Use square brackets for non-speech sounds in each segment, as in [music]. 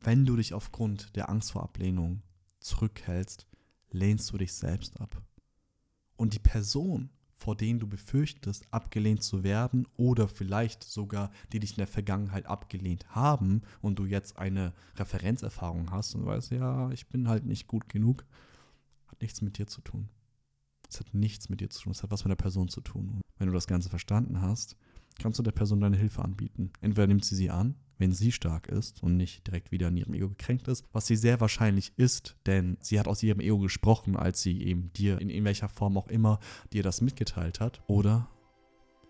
wenn du dich aufgrund der Angst vor Ablehnung zurückhältst, lehnst du dich selbst ab. Und die Person, vor denen du befürchtest, abgelehnt zu werden oder vielleicht sogar, die dich in der Vergangenheit abgelehnt haben und du jetzt eine Referenzerfahrung hast und weißt, ja, ich bin halt nicht gut genug, hat nichts mit dir zu tun. Es hat nichts mit dir zu tun, es hat was mit der Person zu tun. Und wenn du das Ganze verstanden hast, kannst du der Person deine Hilfe anbieten. Entweder nimmt sie sie an, wenn sie stark ist und nicht direkt wieder in ihrem Ego gekränkt ist, was sie sehr wahrscheinlich ist, denn sie hat aus ihrem Ego gesprochen, als sie eben dir in, in welcher Form auch immer dir das mitgeteilt hat. Oder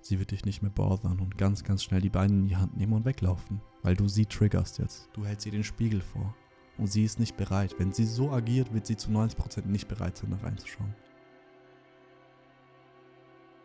sie wird dich nicht mehr bothern und ganz, ganz schnell die Beine in die Hand nehmen und weglaufen, weil du sie triggerst jetzt. Du hältst ihr den Spiegel vor und sie ist nicht bereit. Wenn sie so agiert, wird sie zu 90% nicht bereit sein, da reinzuschauen.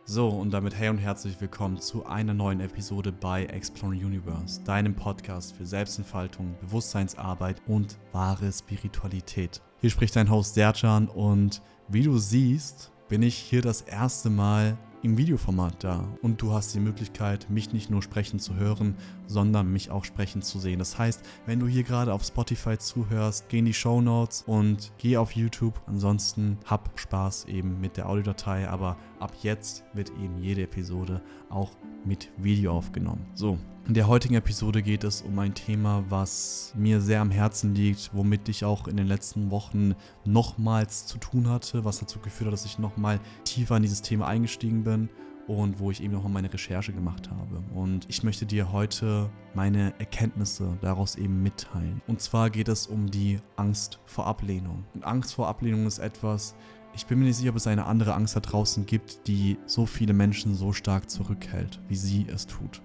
So, und damit hey und herzlich willkommen zu einer neuen Episode bei Exploring Universe, deinem Podcast für Selbstentfaltung, Bewusstseinsarbeit und wahre Spiritualität. Hier spricht dein Host Serjan und wie du siehst, bin ich hier das erste Mal im Videoformat da und du hast die Möglichkeit, mich nicht nur sprechen zu hören, sondern mich auch sprechen zu sehen. Das heißt, wenn du hier gerade auf Spotify zuhörst, geh in die Show Notes und geh auf YouTube. Ansonsten hab Spaß eben mit der Audiodatei, aber ab jetzt wird eben jede Episode auch mit Video aufgenommen. So, in der heutigen Episode geht es um ein Thema, was mir sehr am Herzen liegt, womit ich auch in den letzten Wochen nochmals zu tun hatte, was dazu geführt hat, dass ich nochmal tiefer in dieses Thema eingestiegen bin und wo ich eben nochmal meine Recherche gemacht habe. Und ich möchte dir heute meine Erkenntnisse daraus eben mitteilen. Und zwar geht es um die Angst vor Ablehnung. Und Angst vor Ablehnung ist etwas, ich bin mir nicht sicher, ob es eine andere Angst da draußen gibt, die so viele Menschen so stark zurückhält, wie sie es tut.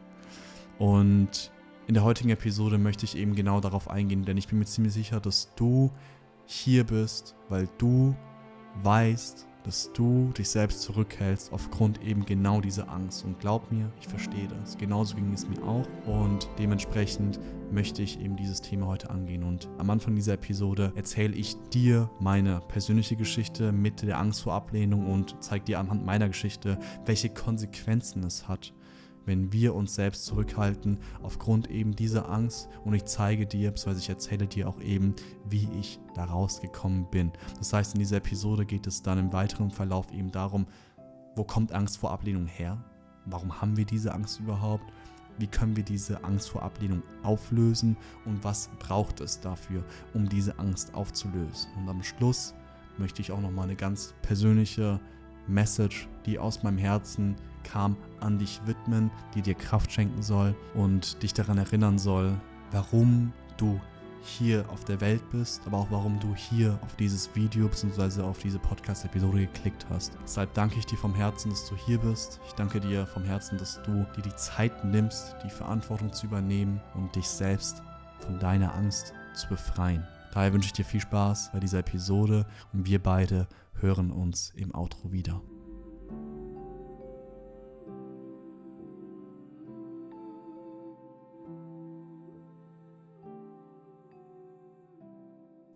Und in der heutigen Episode möchte ich eben genau darauf eingehen, denn ich bin mir ziemlich sicher, dass du hier bist, weil du weißt, dass du dich selbst zurückhältst aufgrund eben genau dieser Angst. Und glaub mir, ich verstehe das. Genauso ging es mir auch. Und dementsprechend möchte ich eben dieses Thema heute angehen. Und am Anfang dieser Episode erzähle ich dir meine persönliche Geschichte mit der Angst vor Ablehnung und zeige dir anhand meiner Geschichte, welche Konsequenzen es hat, wenn wir uns selbst zurückhalten aufgrund eben dieser Angst und ich zeige dir, beziehungsweise ich erzähle dir auch eben, wie ich da rausgekommen bin. Das heißt, in dieser Episode geht es dann im weiteren Verlauf eben darum, wo kommt Angst vor Ablehnung her? Warum haben wir diese Angst überhaupt? Wie können wir diese Angst vor Ablehnung auflösen und was braucht es dafür, um diese Angst aufzulösen? Und am Schluss möchte ich auch noch mal eine ganz persönliche Message, die aus meinem Herzen kam, an dich widmen, die dir Kraft schenken soll und dich daran erinnern soll, warum du hier auf der Welt bist, aber auch warum du hier auf dieses Video bzw. auf diese Podcast-Episode geklickt hast. Deshalb danke ich dir vom Herzen, dass du hier bist. Ich danke dir vom Herzen, dass du dir die Zeit nimmst, die Verantwortung zu übernehmen und dich selbst von deiner Angst zu befreien. Daher wünsche ich dir viel Spaß bei dieser Episode und wir beide hören uns im Outro wieder.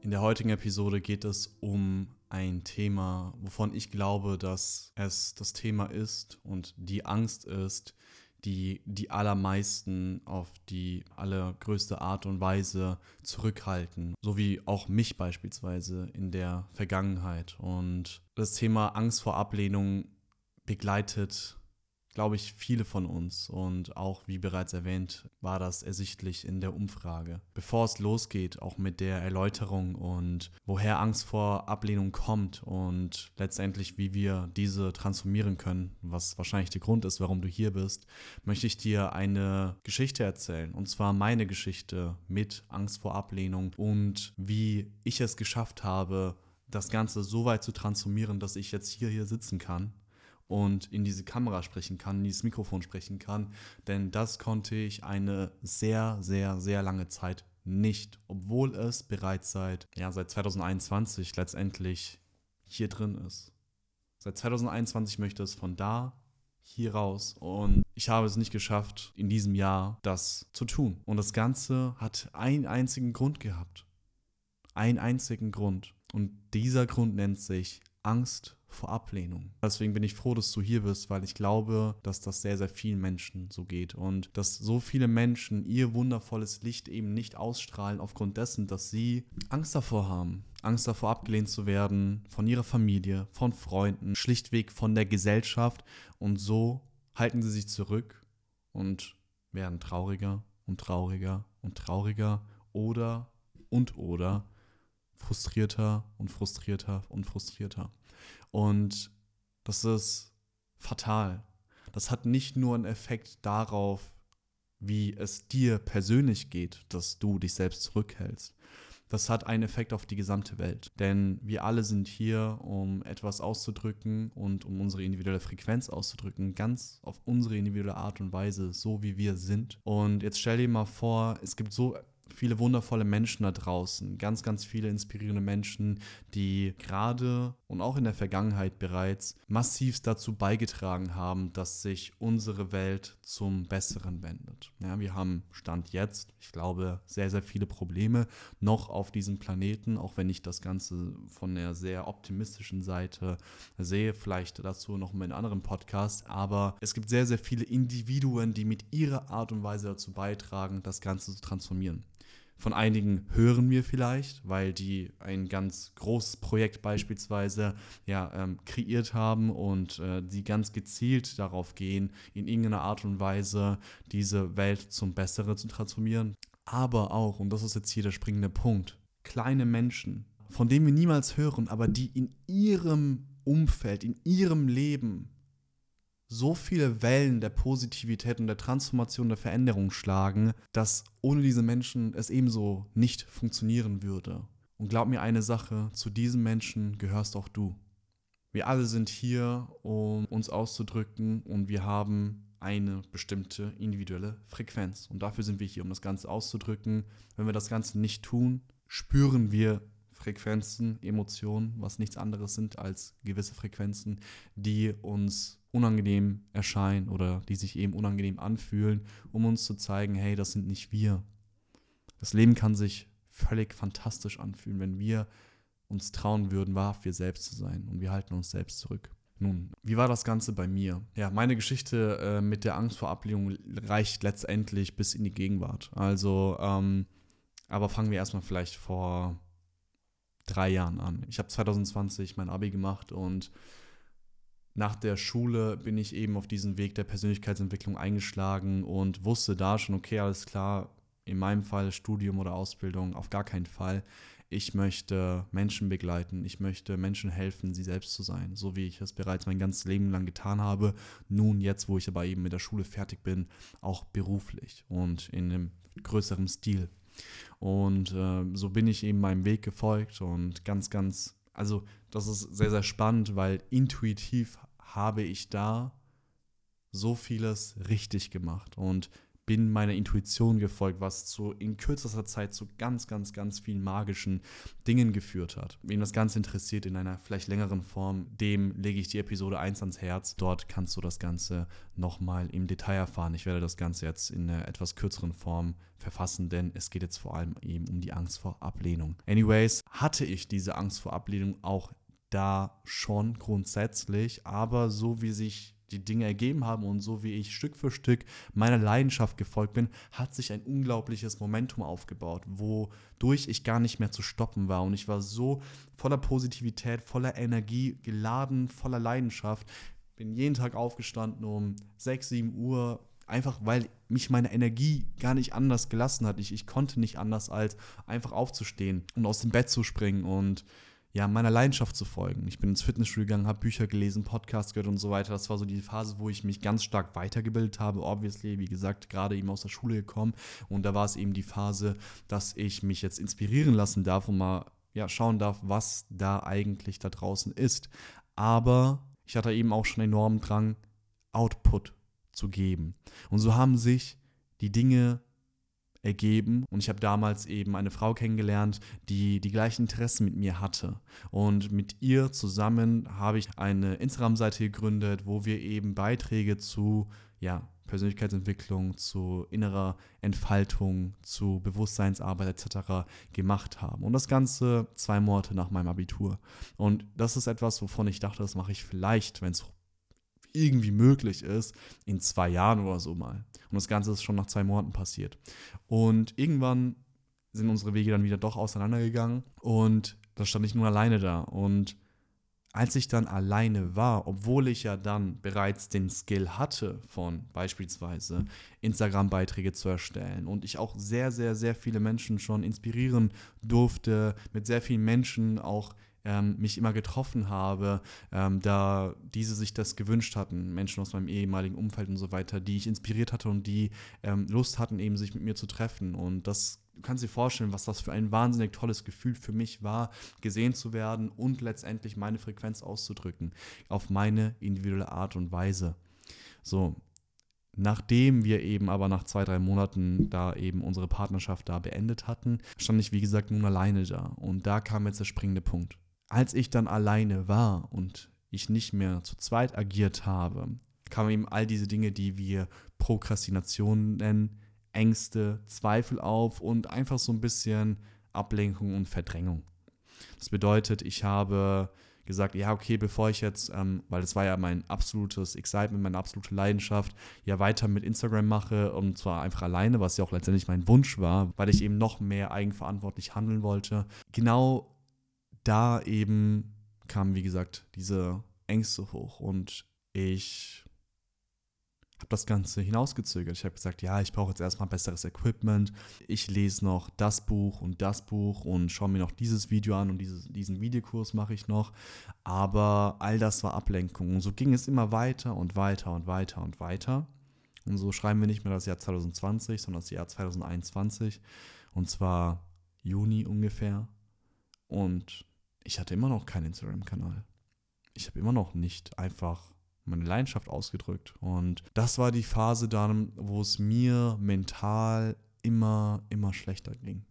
In der heutigen Episode geht es um ein Thema, wovon ich glaube, dass es das Thema ist und die Angst ist, die die allermeisten auf die allergrößte Art und Weise zurückhalten, so wie auch mich beispielsweise in der Vergangenheit. Und das Thema Angst vor Ablehnung begleitet glaube ich, viele von uns. Und auch, wie bereits erwähnt, war das ersichtlich in der Umfrage. Bevor es losgeht, auch mit der Erläuterung und woher Angst vor Ablehnung kommt und letztendlich, wie wir diese transformieren können, was wahrscheinlich der Grund ist, warum du hier bist, möchte ich dir eine Geschichte erzählen. Und zwar meine Geschichte mit Angst vor Ablehnung und wie ich es geschafft habe, das Ganze so weit zu transformieren, dass ich jetzt hier, hier sitzen kann und in diese Kamera sprechen kann, in dieses Mikrofon sprechen kann. Denn das konnte ich eine sehr, sehr, sehr lange Zeit nicht, obwohl es bereits seit, ja, seit 2021 letztendlich hier drin ist. Seit 2021 möchte es von da hier raus und ich habe es nicht geschafft, in diesem Jahr das zu tun. Und das Ganze hat einen einzigen Grund gehabt. Einen einzigen Grund. Und dieser Grund nennt sich Angst vor Ablehnung. Deswegen bin ich froh, dass du hier bist, weil ich glaube, dass das sehr, sehr vielen Menschen so geht und dass so viele Menschen ihr wundervolles Licht eben nicht ausstrahlen aufgrund dessen, dass sie Angst davor haben. Angst davor abgelehnt zu werden von ihrer Familie, von Freunden, schlichtweg von der Gesellschaft und so halten sie sich zurück und werden trauriger und trauriger und trauriger oder und oder frustrierter und frustrierter und frustrierter. Und das ist fatal. Das hat nicht nur einen Effekt darauf, wie es dir persönlich geht, dass du dich selbst zurückhältst. Das hat einen Effekt auf die gesamte Welt. Denn wir alle sind hier, um etwas auszudrücken und um unsere individuelle Frequenz auszudrücken, ganz auf unsere individuelle Art und Weise, so wie wir sind. Und jetzt stell dir mal vor, es gibt so viele wundervolle Menschen da draußen, ganz, ganz viele inspirierende Menschen, die gerade und auch in der Vergangenheit bereits massiv dazu beigetragen haben, dass sich unsere Welt zum Besseren wendet. Ja, wir haben Stand jetzt, ich glaube, sehr, sehr viele Probleme noch auf diesem Planeten, auch wenn ich das Ganze von der sehr optimistischen Seite sehe, vielleicht dazu noch mal in anderen Podcast, aber es gibt sehr, sehr viele Individuen, die mit ihrer Art und Weise dazu beitragen, das Ganze zu transformieren. Von einigen hören wir vielleicht, weil die ein ganz großes Projekt beispielsweise ja, ähm, kreiert haben und äh, die ganz gezielt darauf gehen, in irgendeiner Art und Weise diese Welt zum Besseren zu transformieren. Aber auch, und das ist jetzt hier der springende Punkt, kleine Menschen, von denen wir niemals hören, aber die in ihrem Umfeld, in ihrem Leben so viele Wellen der Positivität und der Transformation, der Veränderung schlagen, dass ohne diese Menschen es ebenso nicht funktionieren würde. Und glaub mir eine Sache, zu diesen Menschen gehörst auch du. Wir alle sind hier, um uns auszudrücken und wir haben eine bestimmte individuelle Frequenz. Und dafür sind wir hier, um das Ganze auszudrücken. Wenn wir das Ganze nicht tun, spüren wir Frequenzen, Emotionen, was nichts anderes sind als gewisse Frequenzen, die uns unangenehm erscheinen oder die sich eben unangenehm anfühlen, um uns zu zeigen, hey, das sind nicht wir. Das Leben kann sich völlig fantastisch anfühlen, wenn wir uns trauen würden, wahrhaft wir selbst zu sein und wir halten uns selbst zurück. Nun, wie war das Ganze bei mir? Ja, meine Geschichte äh, mit der Angst vor Ablehnung reicht letztendlich bis in die Gegenwart. Also, ähm, aber fangen wir erstmal vielleicht vor drei Jahren an. Ich habe 2020 mein Abi gemacht und nach der Schule bin ich eben auf diesen Weg der Persönlichkeitsentwicklung eingeschlagen und wusste da schon, okay, alles klar, in meinem Fall Studium oder Ausbildung, auf gar keinen Fall. Ich möchte Menschen begleiten, ich möchte Menschen helfen, sie selbst zu sein, so wie ich es bereits mein ganzes Leben lang getan habe. Nun, jetzt, wo ich aber eben mit der Schule fertig bin, auch beruflich und in einem größeren Stil. Und äh, so bin ich eben meinem Weg gefolgt und ganz, ganz, also das ist sehr, sehr spannend, weil intuitiv habe ich da so vieles richtig gemacht. Und bin meiner Intuition gefolgt, was zu in kürzester Zeit zu ganz, ganz, ganz vielen magischen Dingen geführt hat. Wen das Ganze interessiert in einer vielleicht längeren Form, dem lege ich die Episode 1 ans Herz. Dort kannst du das Ganze nochmal im Detail erfahren. Ich werde das Ganze jetzt in einer etwas kürzeren Form verfassen, denn es geht jetzt vor allem eben um die Angst vor Ablehnung. Anyways, hatte ich diese Angst vor Ablehnung auch da schon grundsätzlich, aber so wie sich die Dinge ergeben haben und so wie ich Stück für Stück meiner Leidenschaft gefolgt bin, hat sich ein unglaubliches Momentum aufgebaut, wodurch ich gar nicht mehr zu stoppen war. Und ich war so voller Positivität, voller Energie, geladen, voller Leidenschaft. Bin jeden Tag aufgestanden um 6, 7 Uhr, einfach weil mich meine Energie gar nicht anders gelassen hat. Ich, ich konnte nicht anders als einfach aufzustehen und aus dem Bett zu springen und ja, meiner Leidenschaft zu folgen. Ich bin ins Fitnessstudio gegangen, habe Bücher gelesen, Podcasts gehört und so weiter. Das war so die Phase, wo ich mich ganz stark weitergebildet habe. Obviously, wie gesagt, gerade eben aus der Schule gekommen. Und da war es eben die Phase, dass ich mich jetzt inspirieren lassen darf und mal ja, schauen darf, was da eigentlich da draußen ist. Aber ich hatte eben auch schon enormen Drang, Output zu geben. Und so haben sich die Dinge ergeben. Und ich habe damals eben eine Frau kennengelernt, die die gleichen Interessen mit mir hatte. Und mit ihr zusammen habe ich eine Instagram-Seite gegründet, wo wir eben Beiträge zu ja, Persönlichkeitsentwicklung, zu innerer Entfaltung, zu Bewusstseinsarbeit etc. gemacht haben. Und das Ganze zwei Monate nach meinem Abitur. Und das ist etwas, wovon ich dachte, das mache ich vielleicht, wenn es irgendwie möglich ist, in zwei Jahren oder so mal. Und das Ganze ist schon nach zwei Monaten passiert. Und irgendwann sind unsere Wege dann wieder doch auseinandergegangen und da stand ich nun alleine da. Und als ich dann alleine war, obwohl ich ja dann bereits den Skill hatte von beispielsweise Instagram-Beiträge zu erstellen und ich auch sehr, sehr, sehr viele Menschen schon inspirieren durfte, mit sehr vielen Menschen auch ähm, mich immer getroffen habe, ähm, da diese sich das gewünscht hatten, Menschen aus meinem ehemaligen Umfeld und so weiter, die ich inspiriert hatte und die ähm, Lust hatten, eben sich mit mir zu treffen. Und das du kannst dir vorstellen, was das für ein wahnsinnig tolles Gefühl für mich war, gesehen zu werden und letztendlich meine Frequenz auszudrücken, auf meine individuelle Art und Weise. So, Nachdem wir eben aber nach zwei, drei Monaten da eben unsere Partnerschaft da beendet hatten, stand ich wie gesagt nun alleine da. Und da kam jetzt der springende Punkt als ich dann alleine war und ich nicht mehr zu zweit agiert habe, kamen eben all diese Dinge, die wir Prokrastination nennen, Ängste, Zweifel auf und einfach so ein bisschen Ablenkung und Verdrängung. Das bedeutet, ich habe gesagt, ja, okay, bevor ich jetzt, ähm, weil das war ja mein absolutes Excitement, meine absolute Leidenschaft, ja weiter mit Instagram mache und zwar einfach alleine, was ja auch letztendlich mein Wunsch war, weil ich eben noch mehr eigenverantwortlich handeln wollte. Genau da eben kamen, wie gesagt, diese Ängste hoch und ich habe das Ganze hinausgezögert. Ich habe gesagt, ja, ich brauche jetzt erstmal besseres Equipment. Ich lese noch das Buch und das Buch und schaue mir noch dieses Video an und dieses, diesen Videokurs mache ich noch. Aber all das war Ablenkung. Und so ging es immer weiter und weiter und weiter und weiter. Und so schreiben wir nicht mehr das Jahr 2020, sondern das Jahr 2021. Und zwar Juni ungefähr. Und ich hatte immer noch keinen Instagram-Kanal. Ich habe immer noch nicht einfach meine Leidenschaft ausgedrückt. Und das war die Phase dann, wo es mir mental immer, immer schlechter ging.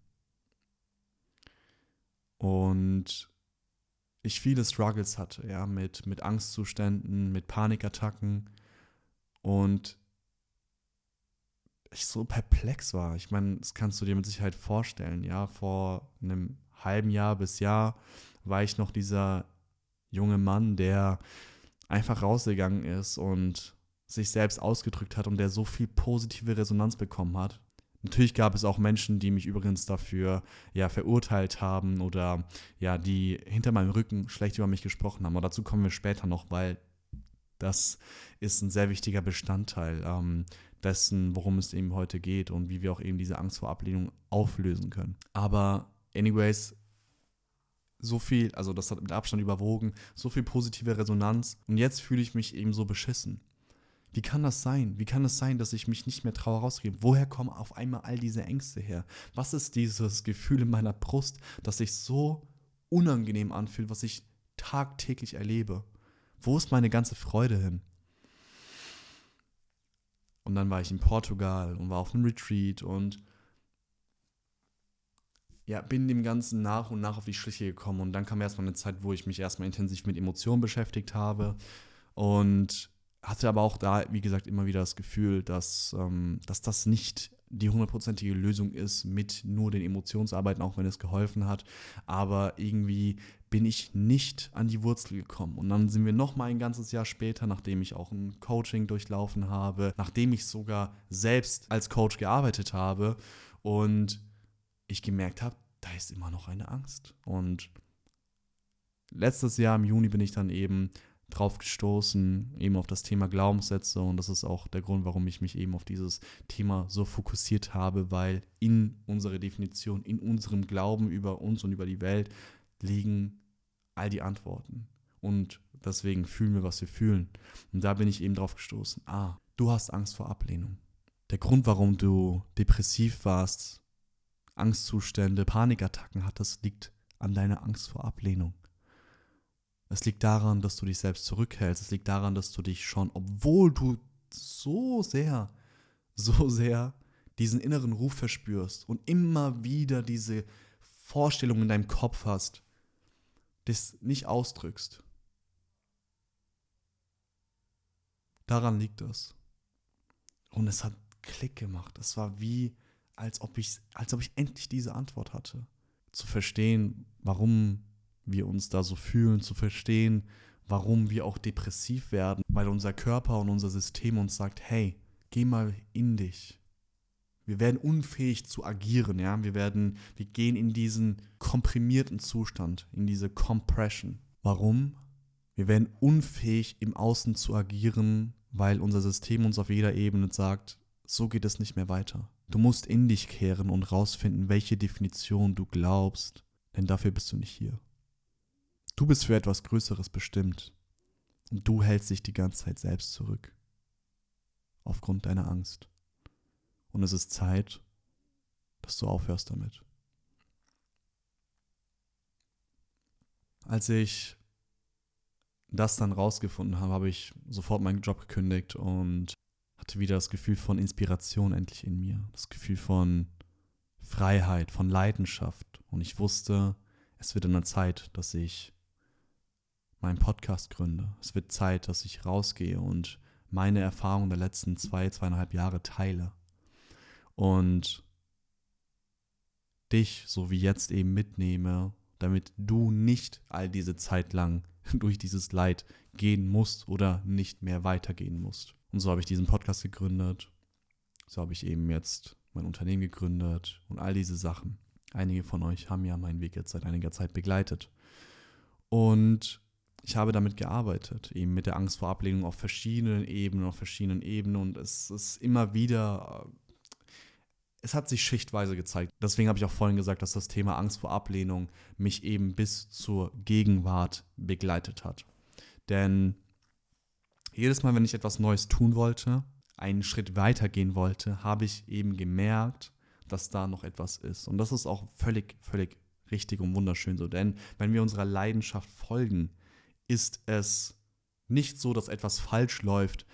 Und ich viele Struggles hatte, ja, mit, mit Angstzuständen, mit Panikattacken und ich so perplex war. Ich meine, das kannst du dir mit Sicherheit vorstellen, ja, vor einem halben Jahr bis Jahr war ich noch dieser junge Mann, der einfach rausgegangen ist und sich selbst ausgedrückt hat und der so viel positive Resonanz bekommen hat. Natürlich gab es auch Menschen, die mich übrigens dafür ja verurteilt haben oder ja, die hinter meinem Rücken schlecht über mich gesprochen haben. Aber dazu kommen wir später noch, weil das ist ein sehr wichtiger Bestandteil ähm, dessen, worum es eben heute geht und wie wir auch eben diese Angst vor Ablehnung auflösen können. Aber anyways, so viel, also das hat mit Abstand überwogen, so viel positive Resonanz und jetzt fühle ich mich eben so beschissen. Wie kann das sein? Wie kann es sein, dass ich mich nicht mehr traue rauszugeben? Woher kommen auf einmal all diese Ängste her? Was ist dieses Gefühl in meiner Brust, das sich so unangenehm anfühlt, was ich tagtäglich erlebe? Wo ist meine ganze Freude hin? Und dann war ich in Portugal und war auf einem Retreat und ja, bin dem Ganzen nach und nach auf die Schliche gekommen. Und dann kam erstmal eine Zeit, wo ich mich erstmal intensiv mit Emotionen beschäftigt habe. Und hatte aber auch da, wie gesagt, immer wieder das Gefühl, dass, ähm, dass das nicht die hundertprozentige Lösung ist mit nur den Emotionsarbeiten, auch wenn es geholfen hat. Aber irgendwie bin ich nicht an die Wurzel gekommen. Und dann sind wir noch mal ein ganzes Jahr später, nachdem ich auch ein Coaching durchlaufen habe, nachdem ich sogar selbst als Coach gearbeitet habe und ich gemerkt habe, da ist immer noch eine Angst. Und letztes Jahr im Juni bin ich dann eben drauf gestoßen, eben auf das Thema Glaubenssätze. Und das ist auch der Grund, warum ich mich eben auf dieses Thema so fokussiert habe, weil in unserer Definition, in unserem Glauben über uns und über die Welt liegen all die Antworten. Und deswegen fühlen wir, was wir fühlen. Und da bin ich eben drauf gestoßen. Ah, du hast Angst vor Ablehnung. Der Grund, warum du depressiv warst, Angstzustände, Panikattacken hattest, liegt an deiner Angst vor Ablehnung. Es liegt daran, dass du dich selbst zurückhältst. Es liegt daran, dass du dich schon, obwohl du so sehr, so sehr diesen inneren Ruf verspürst und immer wieder diese Vorstellung in deinem Kopf hast, das nicht ausdrückst. Daran liegt es. Und es hat Klick gemacht. Es war wie, als ob ich, als ob ich endlich diese Antwort hatte. Zu verstehen, warum wir uns da so fühlen, zu verstehen, warum wir auch depressiv werden, weil unser Körper und unser System uns sagt, hey, geh mal in dich. Wir werden unfähig zu agieren, ja. Wir werden, wir gehen in diesen komprimierten Zustand, in diese Compression. Warum? Wir werden unfähig im Außen zu agieren, weil unser System uns auf jeder Ebene sagt, so geht es nicht mehr weiter. Du musst in dich kehren und rausfinden, welche Definition du glaubst, denn dafür bist du nicht hier. Du bist für etwas Größeres bestimmt und du hältst dich die ganze Zeit selbst zurück. Aufgrund deiner Angst. Und es ist Zeit, dass du aufhörst damit. Als ich das dann rausgefunden habe, habe ich sofort meinen Job gekündigt und hatte wieder das Gefühl von Inspiration endlich in mir. Das Gefühl von Freiheit, von Leidenschaft. Und ich wusste, es wird in der Zeit, dass ich meinen Podcast gründe. Es wird Zeit, dass ich rausgehe und meine Erfahrungen der letzten zwei, zweieinhalb Jahre teile. Und dich, so wie jetzt eben mitnehme, damit du nicht all diese Zeit lang [laughs] durch dieses Leid gehen musst oder nicht mehr weitergehen musst. Und so habe ich diesen Podcast gegründet. So habe ich eben jetzt mein Unternehmen gegründet und all diese Sachen. Einige von euch haben ja meinen Weg jetzt seit einiger Zeit begleitet. Und ich habe damit gearbeitet, eben mit der Angst vor Ablehnung auf verschiedenen Ebenen, auf verschiedenen Ebenen. Und es ist immer wieder, es hat sich schichtweise gezeigt. Deswegen habe ich auch vorhin gesagt, dass das Thema Angst vor Ablehnung mich eben bis zur Gegenwart begleitet hat. Denn jedes Mal, wenn ich etwas Neues tun wollte, einen Schritt weiter gehen wollte, habe ich eben gemerkt, dass da noch etwas ist. Und das ist auch völlig, völlig richtig und wunderschön so. Denn wenn wir unserer Leidenschaft folgen, ist es nicht so, dass etwas falsch läuft,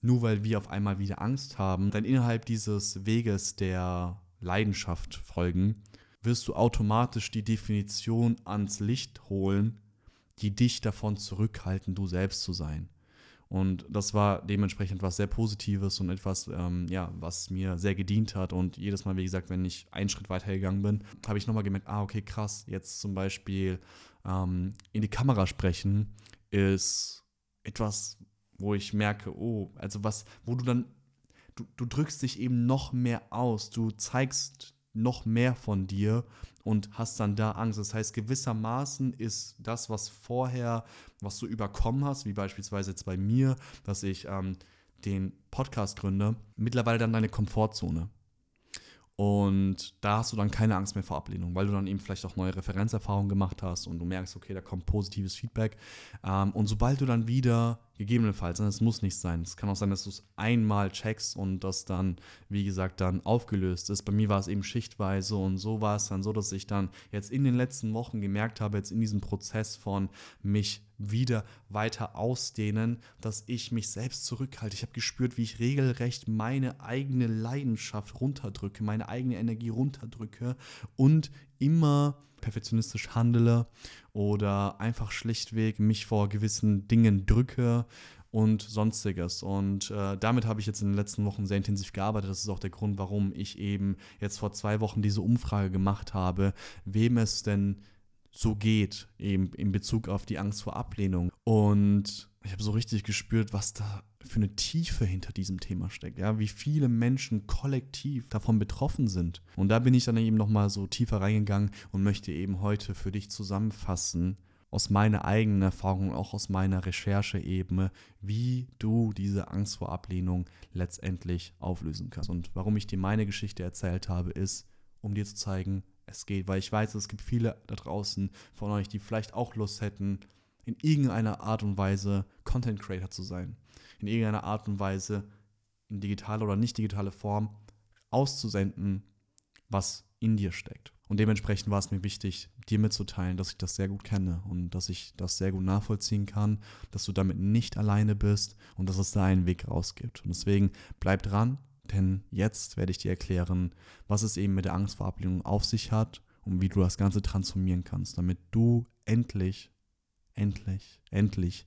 nur weil wir auf einmal wieder Angst haben. Denn innerhalb dieses Weges der Leidenschaft folgen, wirst du automatisch die Definition ans Licht holen, die dich davon zurückhalten, du selbst zu sein. Und das war dementsprechend was sehr Positives und etwas, ähm, ja, was mir sehr gedient hat. Und jedes Mal, wie gesagt, wenn ich einen Schritt weitergegangen bin, habe ich nochmal gemerkt, ah, okay, krass, jetzt zum Beispiel ähm, in die Kamera sprechen ist etwas, wo ich merke, oh, also was, wo du dann, du, du drückst dich eben noch mehr aus, du zeigst noch mehr von dir und hast dann da Angst. Das heißt, gewissermaßen ist das, was vorher, was du überkommen hast, wie beispielsweise jetzt bei mir, dass ich ähm, den Podcast gründe, mittlerweile dann deine Komfortzone. Und da hast du dann keine Angst mehr vor Ablehnung, weil du dann eben vielleicht auch neue Referenzerfahrungen gemacht hast und du merkst, okay, da kommt positives Feedback. Ähm, und sobald du dann wieder Gegebenenfalls, es muss nicht sein. Es kann auch sein, dass du es einmal checkst und das dann, wie gesagt, dann aufgelöst ist. Bei mir war es eben schichtweise und so war es dann so, dass ich dann jetzt in den letzten Wochen gemerkt habe, jetzt in diesem Prozess von mich wieder weiter ausdehnen, dass ich mich selbst zurückhalte. Ich habe gespürt, wie ich regelrecht meine eigene Leidenschaft runterdrücke, meine eigene Energie runterdrücke und immer perfektionistisch handele oder einfach schlichtweg mich vor gewissen Dingen drücke und sonstiges. Und äh, damit habe ich jetzt in den letzten Wochen sehr intensiv gearbeitet. Das ist auch der Grund, warum ich eben jetzt vor zwei Wochen diese Umfrage gemacht habe, wem es denn so geht, eben in Bezug auf die Angst vor Ablehnung. Und ich habe so richtig gespürt, was da für eine Tiefe hinter diesem Thema steckt, ja, wie viele Menschen kollektiv davon betroffen sind. Und da bin ich dann eben nochmal so tiefer reingegangen und möchte eben heute für dich zusammenfassen, aus meiner eigenen Erfahrung und auch aus meiner Rechercheebene, wie du diese Angst vor Ablehnung letztendlich auflösen kannst. Und warum ich dir meine Geschichte erzählt habe, ist, um dir zu zeigen, es geht, weil ich weiß, es gibt viele da draußen von euch, die vielleicht auch Lust hätten, in irgendeiner Art und Weise Content Creator zu sein. In irgendeiner Art und Weise in digitaler oder nicht digitale Form auszusenden, was in dir steckt. Und dementsprechend war es mir wichtig, dir mitzuteilen, dass ich das sehr gut kenne und dass ich das sehr gut nachvollziehen kann, dass du damit nicht alleine bist und dass es da einen Weg raus gibt. Und deswegen bleib dran, denn jetzt werde ich dir erklären, was es eben mit der Angst vor Ablehnung auf sich hat und wie du das Ganze transformieren kannst, damit du endlich endlich, endlich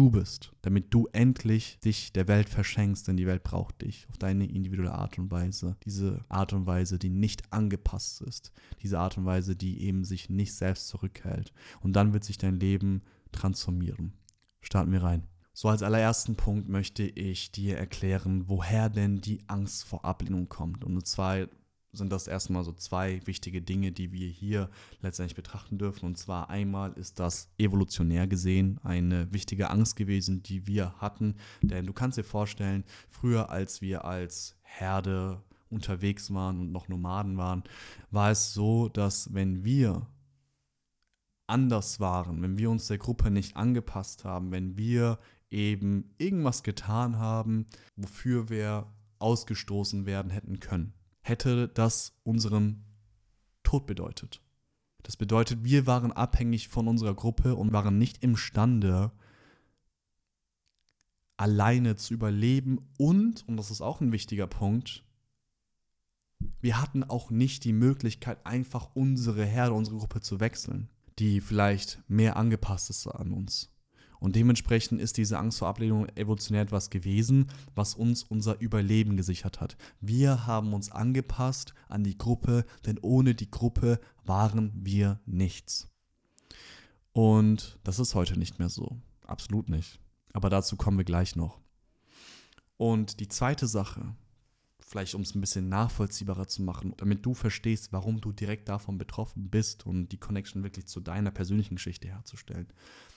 du bist, damit du endlich dich der Welt verschenkst, denn die Welt braucht dich auf deine individuelle Art und Weise. Diese Art und Weise, die nicht angepasst ist. Diese Art und Weise, die eben sich nicht selbst zurückhält. Und dann wird sich dein Leben transformieren. Starten wir rein. So als allerersten Punkt möchte ich dir erklären, woher denn die Angst vor Ablehnung kommt. Und zwar sind das erstmal so zwei wichtige Dinge, die wir hier letztendlich betrachten dürfen. Und zwar einmal ist das evolutionär gesehen eine wichtige Angst gewesen, die wir hatten. Denn du kannst dir vorstellen, früher als wir als Herde unterwegs waren und noch Nomaden waren, war es so, dass wenn wir anders waren, wenn wir uns der Gruppe nicht angepasst haben, wenn wir eben irgendwas getan haben, wofür wir ausgestoßen werden hätten können, hätte das unseren Tod bedeutet. Das bedeutet, wir waren abhängig von unserer Gruppe und waren nicht imstande, alleine zu überleben und, und das ist auch ein wichtiger Punkt, wir hatten auch nicht die Möglichkeit, einfach unsere Herde, unsere Gruppe zu wechseln, die vielleicht mehr angepasst ist an uns. Und dementsprechend ist diese Angst vor Ablehnung evolutionär etwas gewesen, was uns unser Überleben gesichert hat. Wir haben uns angepasst an die Gruppe, denn ohne die Gruppe waren wir nichts. Und das ist heute nicht mehr so. Absolut nicht. Aber dazu kommen wir gleich noch. Und die zweite Sache, vielleicht um es ein bisschen nachvollziehbarer zu machen, damit du verstehst, warum du direkt davon betroffen bist und die Connection wirklich zu deiner persönlichen Geschichte herzustellen.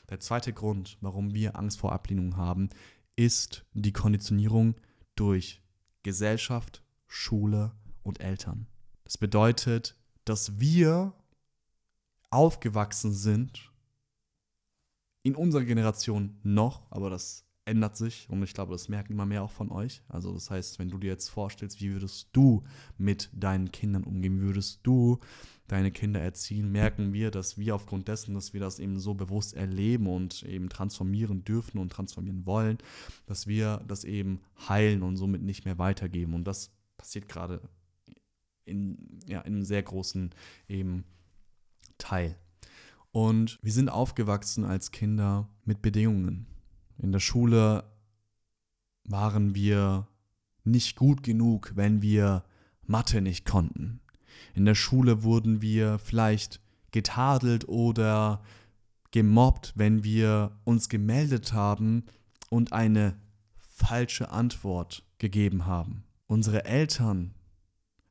Der zweite Grund, warum wir Angst vor Ablehnung haben, ist die Konditionierung durch Gesellschaft, Schule und Eltern. Das bedeutet, dass wir aufgewachsen sind, in unserer Generation noch, aber das ändert sich und ich glaube, das merken immer mehr auch von euch. Also das heißt, wenn du dir jetzt vorstellst, wie würdest du mit deinen Kindern umgehen, wie würdest du deine Kinder erziehen, merken wir, dass wir aufgrund dessen, dass wir das eben so bewusst erleben und eben transformieren dürfen und transformieren wollen, dass wir das eben heilen und somit nicht mehr weitergeben. Und das passiert gerade in, ja, in einem sehr großen eben Teil. Und wir sind aufgewachsen als Kinder mit Bedingungen. In der Schule waren wir nicht gut genug, wenn wir Mathe nicht konnten. In der Schule wurden wir vielleicht getadelt oder gemobbt, wenn wir uns gemeldet haben und eine falsche Antwort gegeben haben. Unsere Eltern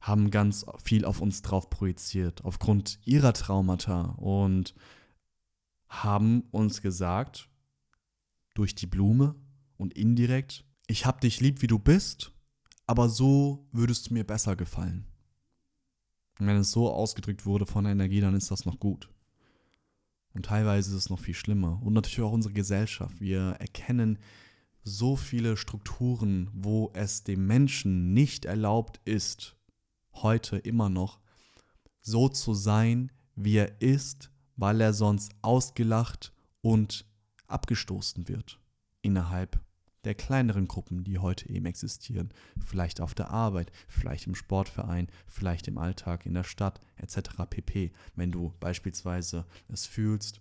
haben ganz viel auf uns drauf projiziert, aufgrund ihrer Traumata und haben uns gesagt, durch die Blume und indirekt, ich hab dich lieb, wie du bist, aber so würdest du mir besser gefallen. Und wenn es so ausgedrückt wurde von der Energie, dann ist das noch gut. Und teilweise ist es noch viel schlimmer. Und natürlich auch unsere Gesellschaft. Wir erkennen so viele Strukturen, wo es dem Menschen nicht erlaubt ist, heute immer noch, so zu sein, wie er ist, weil er sonst ausgelacht und abgestoßen wird innerhalb der kleineren Gruppen, die heute eben existieren. Vielleicht auf der Arbeit, vielleicht im Sportverein, vielleicht im Alltag, in der Stadt etc. pp. Wenn du beispielsweise es fühlst,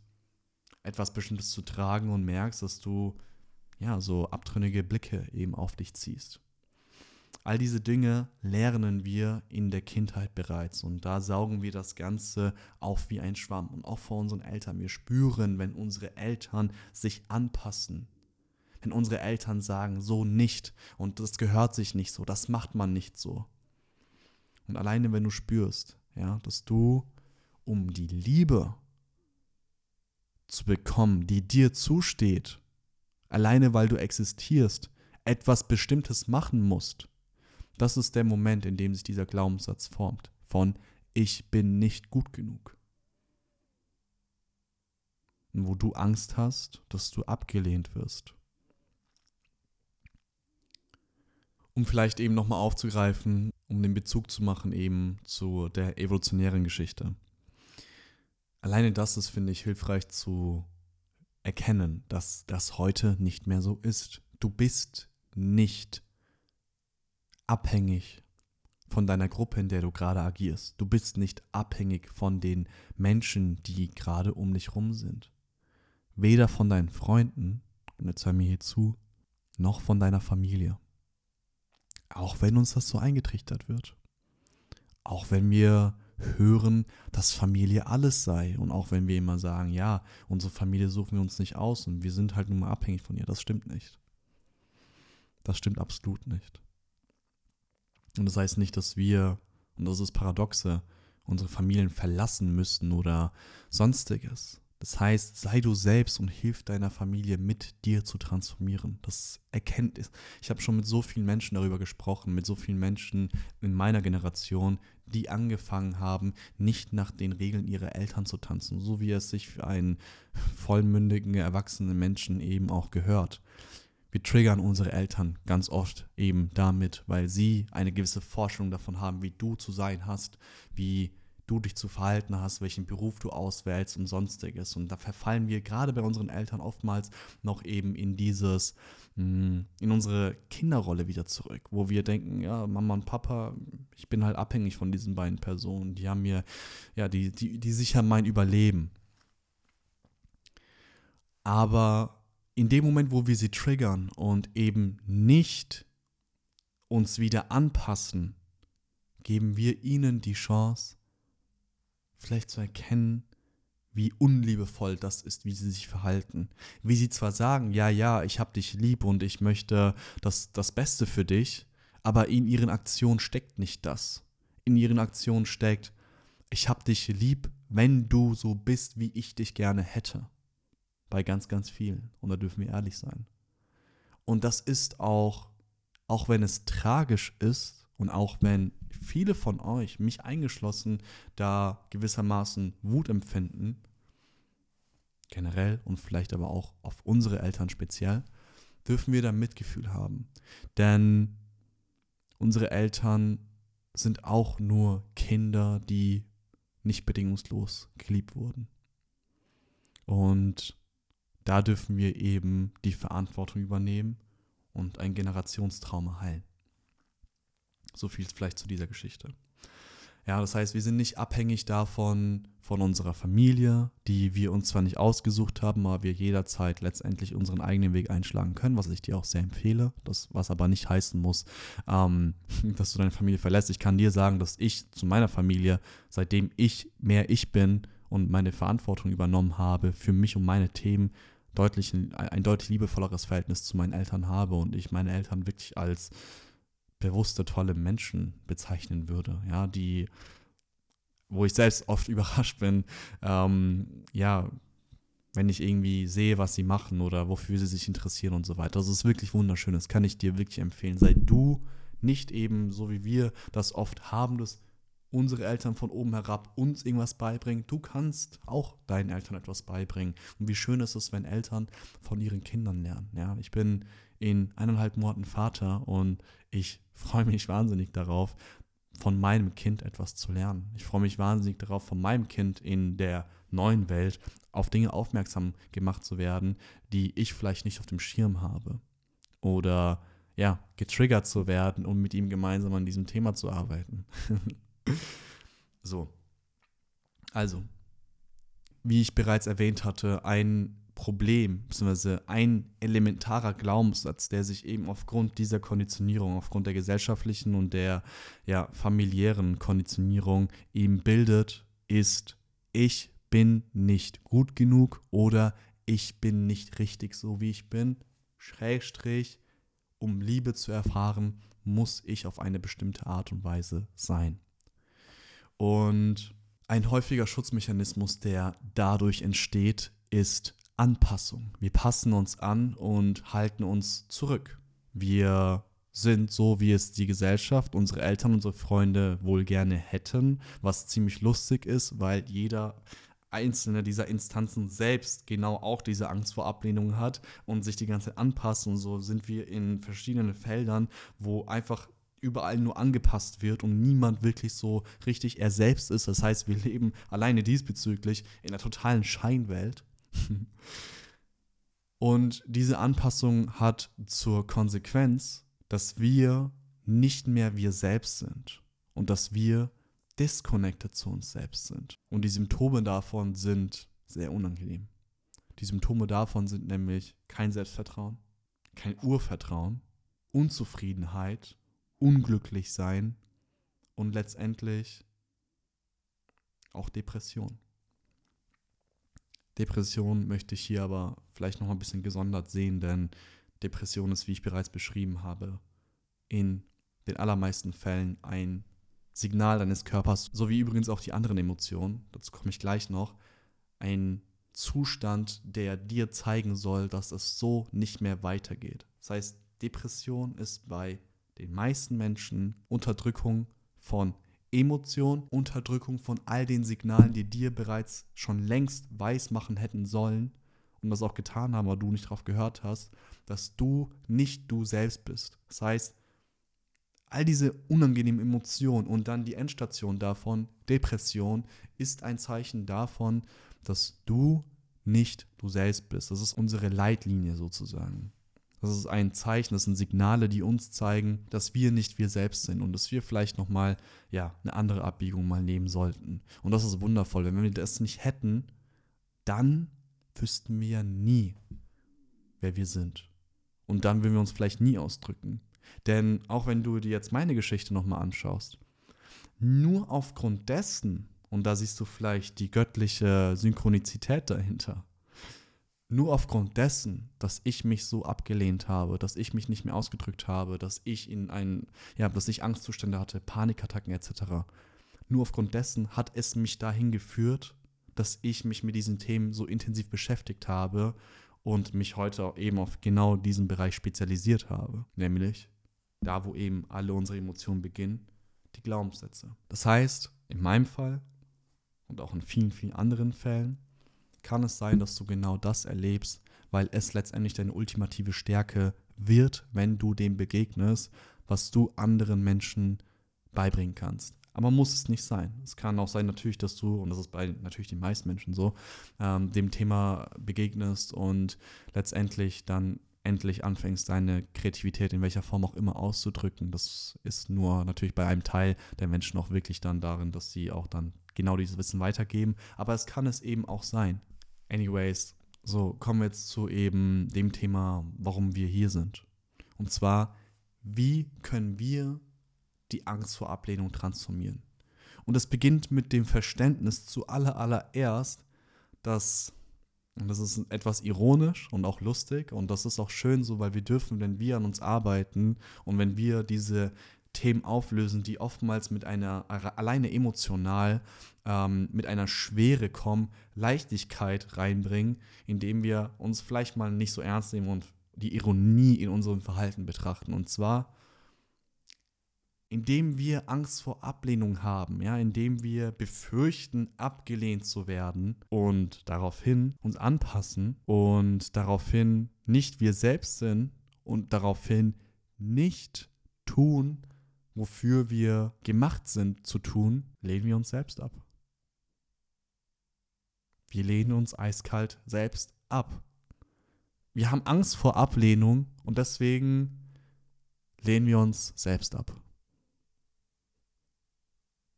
etwas Bestimmtes zu tragen und merkst, dass du ja so abtrünnige Blicke eben auf dich ziehst. All diese Dinge lernen wir in der Kindheit bereits und da saugen wir das Ganze auf wie ein Schwamm und auch vor unseren Eltern. Wir spüren, wenn unsere Eltern sich anpassen, wenn unsere Eltern sagen, so nicht und das gehört sich nicht so, das macht man nicht so. Und alleine wenn du spürst, ja, dass du um die Liebe zu bekommen, die dir zusteht, alleine weil du existierst, etwas Bestimmtes machen musst, das ist der Moment, in dem sich dieser Glaubenssatz formt von ich bin nicht gut genug. Und wo du Angst hast, dass du abgelehnt wirst. um vielleicht eben nochmal aufzugreifen, um den Bezug zu machen eben zu der evolutionären Geschichte. Alleine das ist, finde ich, hilfreich zu erkennen, dass das heute nicht mehr so ist. Du bist nicht abhängig von deiner Gruppe, in der du gerade agierst. Du bist nicht abhängig von den Menschen, die gerade um dich rum sind. Weder von deinen Freunden und jetzt hör mir hier zu, noch von deiner Familie. Auch wenn uns das so eingetrichtert wird. Auch wenn wir hören, dass Familie alles sei. Und auch wenn wir immer sagen, ja, unsere Familie suchen wir uns nicht aus und wir sind halt nun mal abhängig von ihr. Das stimmt nicht. Das stimmt absolut nicht. Und das heißt nicht, dass wir, und das ist Paradoxe, unsere Familien verlassen müssten oder sonstiges. Das heißt, sei du selbst und hilf deiner Familie mit dir zu transformieren. Das erkennt es. Ich habe schon mit so vielen Menschen darüber gesprochen, mit so vielen Menschen in meiner Generation, die angefangen haben, nicht nach den Regeln ihrer Eltern zu tanzen, so wie es sich für einen vollmündigen, erwachsenen Menschen eben auch gehört. Wir triggern unsere Eltern ganz oft eben damit, weil sie eine gewisse Vorstellung davon haben, wie du zu sein hast, wie du dich zu verhalten hast, welchen Beruf du auswählst und sonstiges. Und da verfallen wir gerade bei unseren Eltern oftmals noch eben in dieses, mm, in unsere Kinderrolle wieder zurück, wo wir denken, ja, Mama und Papa, ich bin halt abhängig von diesen beiden Personen. Die haben mir, ja, die, die, die sichern mein Überleben. Aber in dem Moment, wo wir sie triggern und eben nicht uns wieder anpassen, geben wir ihnen die Chance, vielleicht zu erkennen, wie unliebevoll das ist, wie sie sich verhalten. Wie sie zwar sagen, ja, ja, ich hab dich lieb und ich möchte das, das Beste für dich, aber in ihren Aktionen steckt nicht das. In ihren Aktionen steckt, ich hab dich lieb, wenn du so bist, wie ich dich gerne hätte. Bei ganz, ganz vielen. Und da dürfen wir ehrlich sein. Und das ist auch, auch wenn es tragisch ist und auch wenn viele von euch, mich eingeschlossen, da gewissermaßen Wut empfinden, generell und vielleicht aber auch auf unsere Eltern speziell, dürfen wir da Mitgefühl haben. Denn unsere Eltern sind auch nur Kinder, die nicht bedingungslos geliebt wurden. Und da dürfen wir eben die Verantwortung übernehmen und ein Generationstrauma heilen. So viel vielleicht zu dieser Geschichte. Ja, das heißt, wir sind nicht abhängig davon, von unserer Familie, die wir uns zwar nicht ausgesucht haben, aber wir jederzeit letztendlich unseren eigenen Weg einschlagen können, was ich dir auch sehr empfehle. Das, was aber nicht heißen muss, ähm, [laughs] dass du deine Familie verlässt. Ich kann dir sagen, dass ich zu meiner Familie, seitdem ich mehr ich bin und meine Verantwortung übernommen habe für mich und meine Themen, deutlich, ein deutlich liebevolleres Verhältnis zu meinen Eltern habe und ich meine Eltern wirklich als bewusste, tolle Menschen bezeichnen würde, ja, die, wo ich selbst oft [laughs] überrascht bin, ähm, ja, wenn ich irgendwie sehe, was sie machen oder wofür sie sich interessieren und so weiter. Das ist wirklich wunderschön, das kann ich dir wirklich empfehlen. Sei du nicht eben so wie wir das oft haben, dass unsere Eltern von oben herab uns irgendwas beibringen. Du kannst auch deinen Eltern etwas beibringen. Und wie schön ist es, wenn Eltern von ihren Kindern lernen. Ja, ich bin in eineinhalb Monaten Vater und ich freue mich wahnsinnig darauf, von meinem Kind etwas zu lernen. Ich freue mich wahnsinnig darauf, von meinem Kind in der neuen Welt auf Dinge aufmerksam gemacht zu werden, die ich vielleicht nicht auf dem Schirm habe. Oder ja, getriggert zu werden, um mit ihm gemeinsam an diesem Thema zu arbeiten. [laughs] so. Also, wie ich bereits erwähnt hatte, ein Problem, beziehungsweise ein elementarer Glaubenssatz, der sich eben aufgrund dieser Konditionierung, aufgrund der gesellschaftlichen und der ja, familiären Konditionierung eben bildet, ist, ich bin nicht gut genug oder ich bin nicht richtig so, wie ich bin. Schrägstrich, um Liebe zu erfahren, muss ich auf eine bestimmte Art und Weise sein. Und ein häufiger Schutzmechanismus, der dadurch entsteht, ist Anpassung. Wir passen uns an und halten uns zurück. Wir sind so, wie es die Gesellschaft, unsere Eltern, unsere Freunde wohl gerne hätten, was ziemlich lustig ist, weil jeder einzelne dieser Instanzen selbst genau auch diese Angst vor Ablehnung hat und sich die ganze Zeit anpasst. Und so sind wir in verschiedenen Feldern, wo einfach überall nur angepasst wird und niemand wirklich so richtig er selbst ist. Das heißt, wir leben alleine diesbezüglich in einer totalen Scheinwelt. [laughs] Und diese Anpassung hat zur Konsequenz, dass wir nicht mehr wir selbst sind und dass wir disconnected zu uns selbst sind. Und die Symptome davon sind sehr unangenehm. Die Symptome davon sind nämlich kein Selbstvertrauen, kein Urvertrauen, Unzufriedenheit, unglücklich sein und letztendlich auch Depression. Depression möchte ich hier aber vielleicht noch ein bisschen gesondert sehen, denn Depression ist, wie ich bereits beschrieben habe, in den allermeisten Fällen ein Signal deines Körpers, so wie übrigens auch die anderen Emotionen, dazu komme ich gleich noch, ein Zustand, der dir zeigen soll, dass es so nicht mehr weitergeht. Das heißt, Depression ist bei den meisten Menschen Unterdrückung von Emotionen, Unterdrückung von all den Signalen, die dir bereits schon längst weismachen hätten sollen und das auch getan haben, aber du nicht darauf gehört hast, dass du nicht du selbst bist. Das heißt, all diese unangenehmen Emotionen und dann die Endstation davon, Depression, ist ein Zeichen davon, dass du nicht du selbst bist. Das ist unsere Leitlinie sozusagen. Das ist ein Zeichen, das sind Signale, die uns zeigen, dass wir nicht wir selbst sind und dass wir vielleicht nochmal ja, eine andere Abbiegung mal nehmen sollten. Und das ist wundervoll. Wenn wir das nicht hätten, dann wüssten wir nie, wer wir sind. Und dann würden wir uns vielleicht nie ausdrücken. Denn auch wenn du dir jetzt meine Geschichte nochmal anschaust, nur aufgrund dessen, und da siehst du vielleicht die göttliche Synchronizität dahinter, nur aufgrund dessen, dass ich mich so abgelehnt habe, dass ich mich nicht mehr ausgedrückt habe, dass ich in einen, ja, dass ich Angstzustände hatte, Panikattacken etc. Nur aufgrund dessen hat es mich dahin geführt, dass ich mich mit diesen Themen so intensiv beschäftigt habe und mich heute eben auf genau diesen Bereich spezialisiert habe, nämlich da, wo eben alle unsere Emotionen beginnen, die Glaubenssätze. Das heißt, in meinem Fall und auch in vielen, vielen anderen Fällen kann es sein, dass du genau das erlebst, weil es letztendlich deine ultimative Stärke wird, wenn du dem begegnest, was du anderen Menschen beibringen kannst. Aber muss es nicht sein. Es kann auch sein, natürlich, dass du, und das ist bei natürlich den meisten Menschen so, ähm, dem Thema begegnest und letztendlich dann endlich anfängst, deine Kreativität in welcher Form auch immer auszudrücken. Das ist nur natürlich bei einem Teil der Menschen auch wirklich dann darin, dass sie auch dann genau dieses Wissen weitergeben. Aber es kann es eben auch sein. Anyways, so kommen wir jetzt zu eben dem Thema, warum wir hier sind. Und zwar, wie können wir die Angst vor Ablehnung transformieren? Und es beginnt mit dem Verständnis zu aller allererst, dass und das ist etwas ironisch und auch lustig und das ist auch schön so, weil wir dürfen, wenn wir an uns arbeiten und wenn wir diese Themen auflösen, die oftmals mit einer alleine emotional ähm, mit einer Schwere kommen, Leichtigkeit reinbringen, indem wir uns vielleicht mal nicht so ernst nehmen und die Ironie in unserem Verhalten betrachten. Und zwar, indem wir Angst vor Ablehnung haben, ja, indem wir befürchten, abgelehnt zu werden und daraufhin uns anpassen und daraufhin nicht wir selbst sind und daraufhin nicht tun, wofür wir gemacht sind zu tun, lehnen wir uns selbst ab. Wir lehnen uns eiskalt selbst ab. Wir haben Angst vor Ablehnung und deswegen lehnen wir uns selbst ab.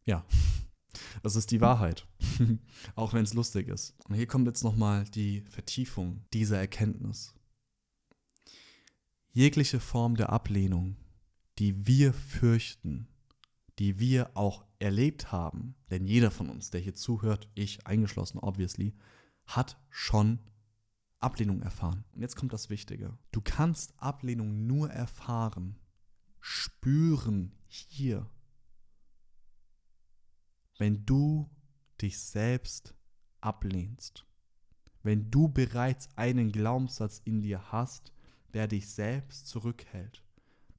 Ja, [laughs] das ist die Wahrheit, [laughs] auch wenn es lustig ist. Und hier kommt jetzt nochmal die Vertiefung dieser Erkenntnis. Jegliche Form der Ablehnung, die wir fürchten, die wir auch erlebt haben, denn jeder von uns, der hier zuhört, ich eingeschlossen, obviously, hat schon Ablehnung erfahren. Und jetzt kommt das Wichtige. Du kannst Ablehnung nur erfahren, spüren hier, wenn du dich selbst ablehnst. Wenn du bereits einen Glaubenssatz in dir hast, der dich selbst zurückhält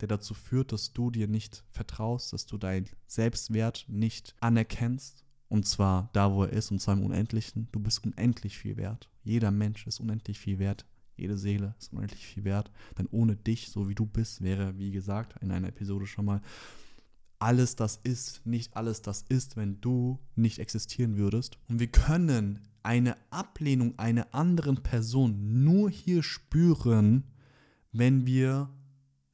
der dazu führt, dass du dir nicht vertraust, dass du deinen Selbstwert nicht anerkennst. Und zwar da, wo er ist, und zwar im Unendlichen. Du bist unendlich viel wert. Jeder Mensch ist unendlich viel wert. Jede Seele ist unendlich viel wert. Denn ohne dich, so wie du bist, wäre, wie gesagt, in einer Episode schon mal, alles das ist, nicht alles das ist, wenn du nicht existieren würdest. Und wir können eine Ablehnung einer anderen Person nur hier spüren, wenn wir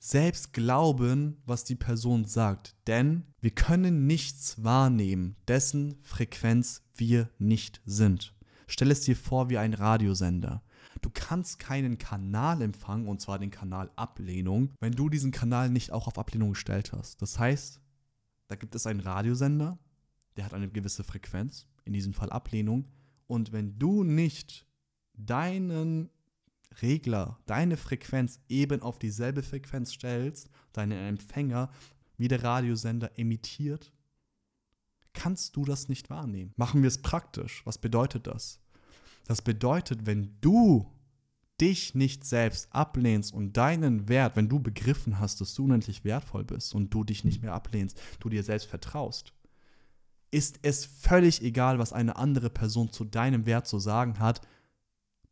selbst glauben, was die Person sagt. Denn wir können nichts wahrnehmen, dessen Frequenz wir nicht sind. Stell es dir vor wie ein Radiosender. Du kannst keinen Kanal empfangen, und zwar den Kanal Ablehnung, wenn du diesen Kanal nicht auch auf Ablehnung gestellt hast. Das heißt, da gibt es einen Radiosender, der hat eine gewisse Frequenz, in diesem Fall Ablehnung. Und wenn du nicht deinen Regler, deine Frequenz eben auf dieselbe Frequenz stellst, deinen Empfänger, wie der Radiosender emittiert, kannst du das nicht wahrnehmen. Machen wir es praktisch. Was bedeutet das? Das bedeutet, wenn du dich nicht selbst ablehnst und deinen Wert, wenn du begriffen hast, dass du unendlich wertvoll bist und du dich nicht mehr ablehnst, du dir selbst vertraust, ist es völlig egal, was eine andere Person zu deinem Wert zu sagen hat.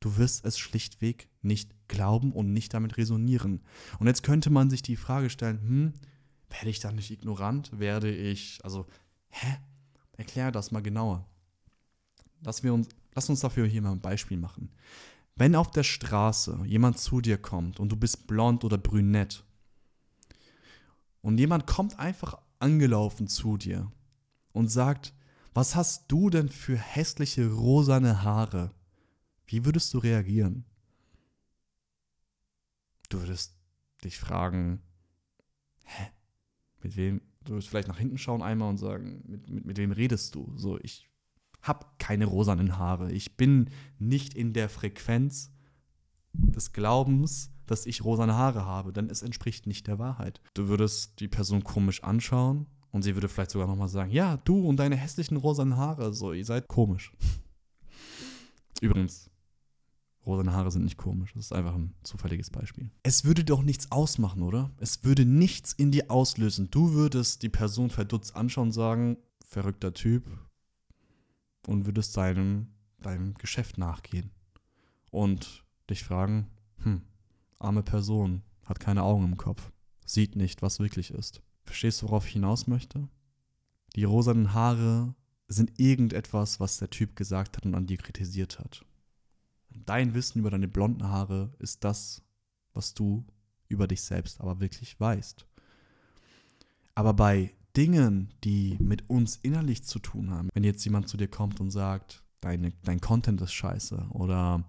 Du wirst es schlichtweg nicht glauben und nicht damit resonieren. Und jetzt könnte man sich die Frage stellen, hm, werde ich da nicht ignorant? Werde ich, also, hä? Erklär das mal genauer. Lass, wir uns, lass uns dafür hier mal ein Beispiel machen. Wenn auf der Straße jemand zu dir kommt und du bist blond oder brünett und jemand kommt einfach angelaufen zu dir und sagt, was hast du denn für hässliche rosane Haare? Wie würdest du reagieren? Du würdest dich fragen, hä? Mit wem? Du würdest vielleicht nach hinten schauen einmal und sagen, mit, mit, mit wem redest du? So, ich habe keine rosanen Haare. Ich bin nicht in der Frequenz des Glaubens, dass ich rosane Haare habe, denn es entspricht nicht der Wahrheit. Du würdest die Person komisch anschauen und sie würde vielleicht sogar nochmal sagen, ja, du und deine hässlichen rosanen Haare, so, ihr seid komisch. Übrigens, rosane Haare sind nicht komisch, das ist einfach ein zufälliges Beispiel. Es würde doch nichts ausmachen, oder? Es würde nichts in dir auslösen. Du würdest die Person verdutzt anschauen und sagen, verrückter Typ, und würdest deinem, deinem Geschäft nachgehen. Und dich fragen, hm, arme Person, hat keine Augen im Kopf, sieht nicht, was wirklich ist. Verstehst du, worauf ich hinaus möchte? Die rosanen Haare sind irgendetwas, was der Typ gesagt hat und an dir kritisiert hat. Dein Wissen über deine blonden Haare ist das, was du über dich selbst aber wirklich weißt. Aber bei Dingen, die mit uns innerlich zu tun haben, wenn jetzt jemand zu dir kommt und sagt, deine, dein Content ist scheiße oder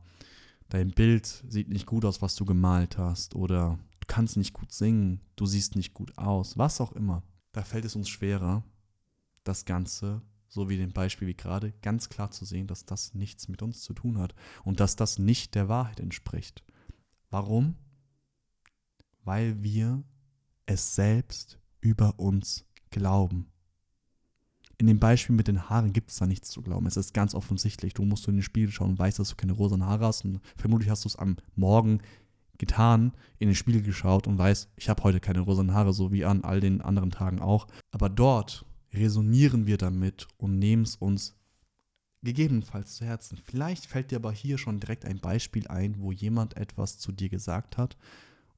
dein Bild sieht nicht gut aus, was du gemalt hast oder du kannst nicht gut singen, du siehst nicht gut aus, was auch immer, da fällt es uns schwerer, das Ganze, so wie dem Beispiel wie gerade, ganz klar zu sehen, dass das nichts mit uns zu tun hat und dass das nicht der Wahrheit entspricht. Warum? Weil wir es selbst über uns glauben. In dem Beispiel mit den Haaren gibt es da nichts zu glauben. Es ist ganz offensichtlich. Du musst in den Spiegel schauen und weißt, dass du keine rosanen Haare hast. Und vermutlich hast du es am Morgen getan, in den Spiegel geschaut und weißt, ich habe heute keine rosanen Haare, so wie an all den anderen Tagen auch. Aber dort resonieren wir damit und nehmen es uns gegebenenfalls zu Herzen. Vielleicht fällt dir aber hier schon direkt ein Beispiel ein, wo jemand etwas zu dir gesagt hat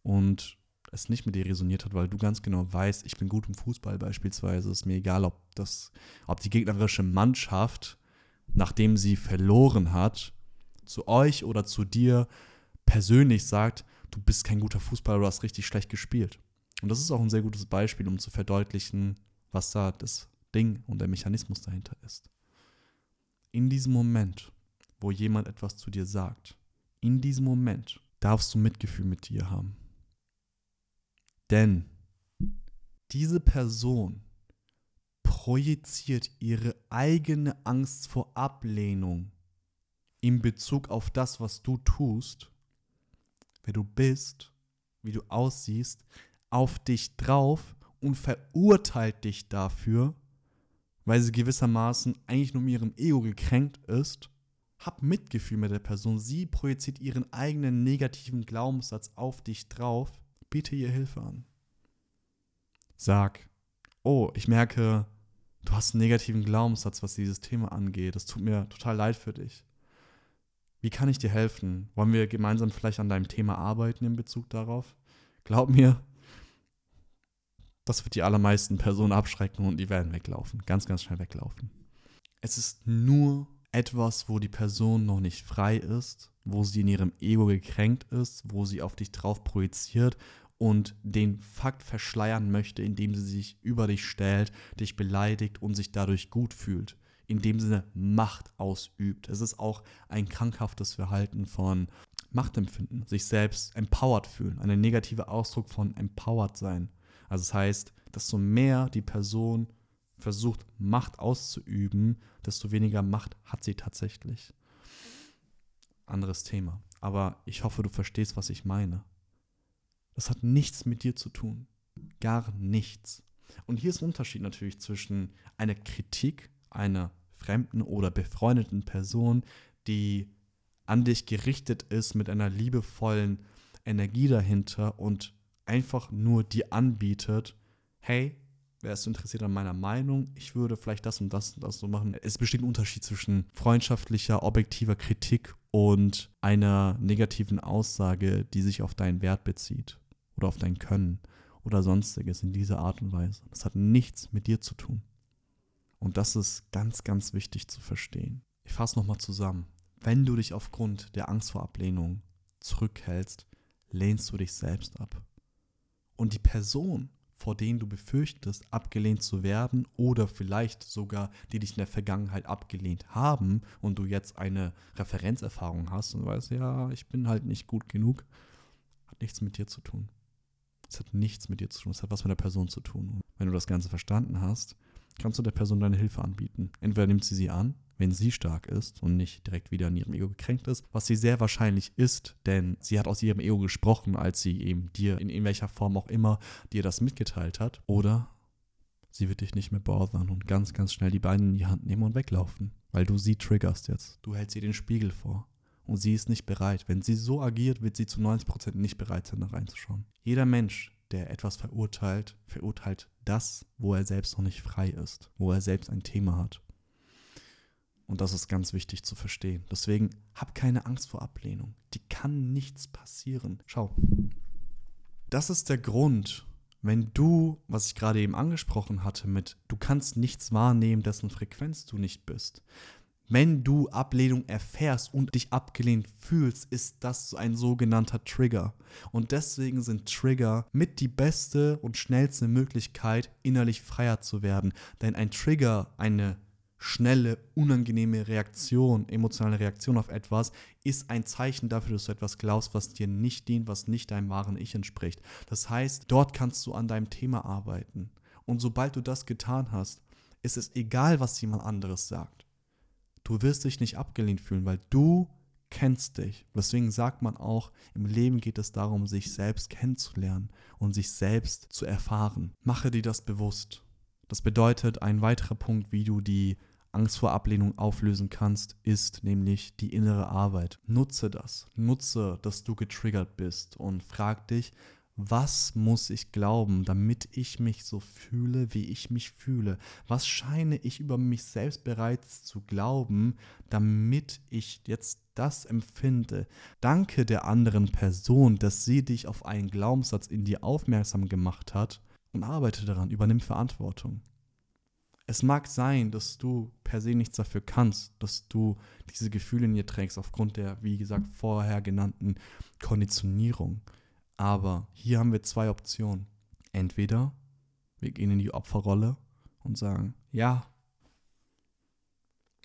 und es nicht mit dir resoniert hat, weil du ganz genau weißt, ich bin gut im Fußball beispielsweise. Ist mir egal, ob, das, ob die gegnerische Mannschaft, nachdem sie verloren hat, zu euch oder zu dir persönlich sagt, du bist kein guter Fußballer, du hast richtig schlecht gespielt. Und das ist auch ein sehr gutes Beispiel, um zu verdeutlichen, was da das Ding und der Mechanismus dahinter ist. In diesem Moment, wo jemand etwas zu dir sagt, in diesem Moment darfst du Mitgefühl mit dir haben. Denn diese Person projiziert ihre eigene Angst vor Ablehnung in Bezug auf das, was du tust, wer du bist, wie du aussiehst, auf dich drauf und verurteilt dich dafür, weil sie gewissermaßen eigentlich nur in ihrem Ego gekränkt ist. Hab Mitgefühl mit der Person. Sie projiziert ihren eigenen negativen Glaubenssatz auf dich drauf biete ihr Hilfe an. Sag, oh, ich merke, du hast einen negativen Glaubenssatz, was dieses Thema angeht. Es tut mir total leid für dich. Wie kann ich dir helfen? Wollen wir gemeinsam vielleicht an deinem Thema arbeiten in Bezug darauf? Glaub mir, das wird die allermeisten Personen abschrecken und die werden weglaufen. Ganz, ganz schnell weglaufen. Es ist nur etwas, wo die Person noch nicht frei ist, wo sie in ihrem Ego gekränkt ist, wo sie auf dich drauf projiziert und den Fakt verschleiern möchte, indem sie sich über dich stellt, dich beleidigt und sich dadurch gut fühlt. In dem Sinne Macht ausübt. Es ist auch ein krankhaftes Verhalten von Macht empfinden, sich selbst empowered fühlen, ein negativer Ausdruck von empowered sein. Also das heißt, desto mehr die Person versucht, Macht auszuüben, desto weniger Macht hat sie tatsächlich. Anderes Thema. Aber ich hoffe, du verstehst, was ich meine. Das hat nichts mit dir zu tun. Gar nichts. Und hier ist ein Unterschied natürlich zwischen einer Kritik einer fremden oder befreundeten Person, die an dich gerichtet ist mit einer liebevollen Energie dahinter und einfach nur dir anbietet, hey, wärst du interessiert an meiner Meinung? Ich würde vielleicht das und das und das so machen. Es besteht ein Unterschied zwischen freundschaftlicher, objektiver Kritik und einer negativen Aussage, die sich auf deinen Wert bezieht oder auf dein Können oder sonstiges in dieser Art und Weise. Das hat nichts mit dir zu tun. Und das ist ganz, ganz wichtig zu verstehen. Ich fasse nochmal zusammen. Wenn du dich aufgrund der Angst vor Ablehnung zurückhältst, lehnst du dich selbst ab. Und die Person, vor denen du befürchtest, abgelehnt zu werden oder vielleicht sogar, die dich in der Vergangenheit abgelehnt haben und du jetzt eine Referenzerfahrung hast und weißt, ja, ich bin halt nicht gut genug, hat nichts mit dir zu tun. Es hat nichts mit dir zu tun, es hat was mit der Person zu tun. Und wenn du das Ganze verstanden hast, kannst du der Person deine Hilfe anbieten. Entweder nimmt sie sie an, wenn sie stark ist und nicht direkt wieder in ihrem Ego gekränkt ist, was sie sehr wahrscheinlich ist, denn sie hat aus ihrem Ego gesprochen, als sie eben dir in, in welcher Form auch immer dir das mitgeteilt hat. Oder sie wird dich nicht mehr bothern und ganz, ganz schnell die Beine in die Hand nehmen und weglaufen, weil du sie triggerst jetzt. Du hältst ihr den Spiegel vor. Und sie ist nicht bereit. Wenn sie so agiert, wird sie zu 90% nicht bereit sein, da reinzuschauen. Jeder Mensch, der etwas verurteilt, verurteilt das, wo er selbst noch nicht frei ist, wo er selbst ein Thema hat. Und das ist ganz wichtig zu verstehen. Deswegen hab keine Angst vor Ablehnung. Die kann nichts passieren. Schau, das ist der Grund, wenn du, was ich gerade eben angesprochen hatte, mit du kannst nichts wahrnehmen, dessen Frequenz du nicht bist. Wenn du Ablehnung erfährst und dich abgelehnt fühlst, ist das ein sogenannter Trigger. Und deswegen sind Trigger mit die beste und schnellste Möglichkeit, innerlich freier zu werden. Denn ein Trigger, eine schnelle, unangenehme Reaktion, emotionale Reaktion auf etwas, ist ein Zeichen dafür, dass du etwas glaubst, was dir nicht dient, was nicht deinem wahren Ich entspricht. Das heißt, dort kannst du an deinem Thema arbeiten. Und sobald du das getan hast, ist es egal, was jemand anderes sagt. Du wirst dich nicht abgelehnt fühlen, weil du kennst dich. Deswegen sagt man auch, im Leben geht es darum, sich selbst kennenzulernen und sich selbst zu erfahren. Mache dir das bewusst. Das bedeutet, ein weiterer Punkt, wie du die Angst vor Ablehnung auflösen kannst, ist nämlich die innere Arbeit. Nutze das. Nutze, dass du getriggert bist und frag dich, was muss ich glauben, damit ich mich so fühle, wie ich mich fühle? Was scheine ich über mich selbst bereits zu glauben, damit ich jetzt das empfinde? Danke der anderen Person, dass sie dich auf einen Glaubenssatz in dir aufmerksam gemacht hat und arbeite daran, übernimm Verantwortung. Es mag sein, dass du per se nichts dafür kannst, dass du diese Gefühle in dir trägst, aufgrund der, wie gesagt, vorher genannten Konditionierung. Aber hier haben wir zwei Optionen. Entweder wir gehen in die Opferrolle und sagen, ja,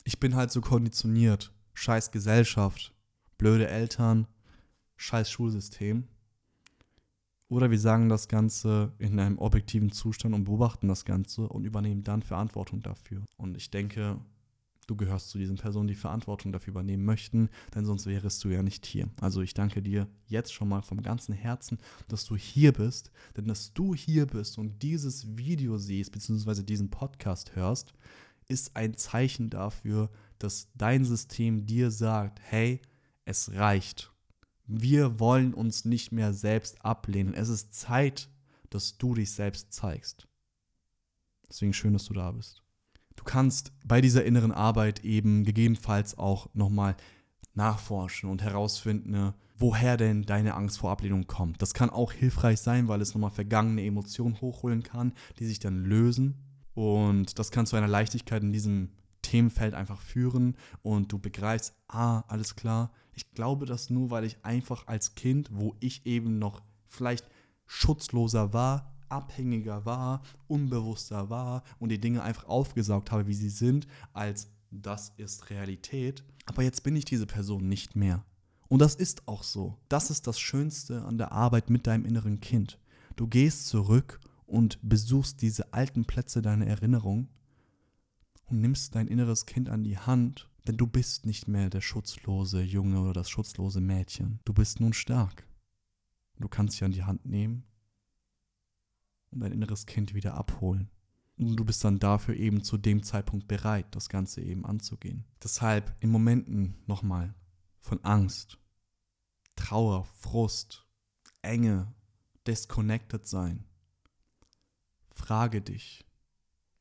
ich bin halt so konditioniert, scheiß Gesellschaft, blöde Eltern, scheiß Schulsystem. Oder wir sagen das Ganze in einem objektiven Zustand und beobachten das Ganze und übernehmen dann Verantwortung dafür. Und ich denke, du gehörst zu diesen Personen, die Verantwortung dafür übernehmen möchten, denn sonst wärest du ja nicht hier. Also ich danke dir jetzt schon mal vom ganzen Herzen, dass du hier bist, denn dass du hier bist und dieses Video siehst, beziehungsweise diesen Podcast hörst, ist ein Zeichen dafür, dass dein System dir sagt, hey, es reicht. Wir wollen uns nicht mehr selbst ablehnen. Es ist Zeit, dass du dich selbst zeigst. Deswegen schön, dass du da bist. Du kannst bei dieser inneren Arbeit eben gegebenenfalls auch nochmal nachforschen und herausfinden, ne, woher denn deine Angst vor Ablehnung kommt. Das kann auch hilfreich sein, weil es nochmal vergangene Emotionen hochholen kann, die sich dann lösen. Und das kann zu einer Leichtigkeit in diesem Themenfeld einfach führen und du begreifst, ah, alles klar, ich glaube das nur, weil ich einfach als Kind, wo ich eben noch vielleicht schutzloser war, abhängiger war, unbewusster war und die Dinge einfach aufgesaugt habe, wie sie sind, als das ist Realität. Aber jetzt bin ich diese Person nicht mehr. Und das ist auch so. Das ist das Schönste an der Arbeit mit deinem inneren Kind. Du gehst zurück und besuchst diese alten Plätze deiner Erinnerung und nimmst dein inneres Kind an die Hand, denn du bist nicht mehr der schutzlose Junge oder das schutzlose Mädchen. Du bist nun stark. Du kannst sie an die Hand nehmen und dein inneres Kind wieder abholen. Und du bist dann dafür eben zu dem Zeitpunkt bereit, das Ganze eben anzugehen. Deshalb in Momenten nochmal von Angst, Trauer, Frust, Enge, disconnected sein. Frage dich,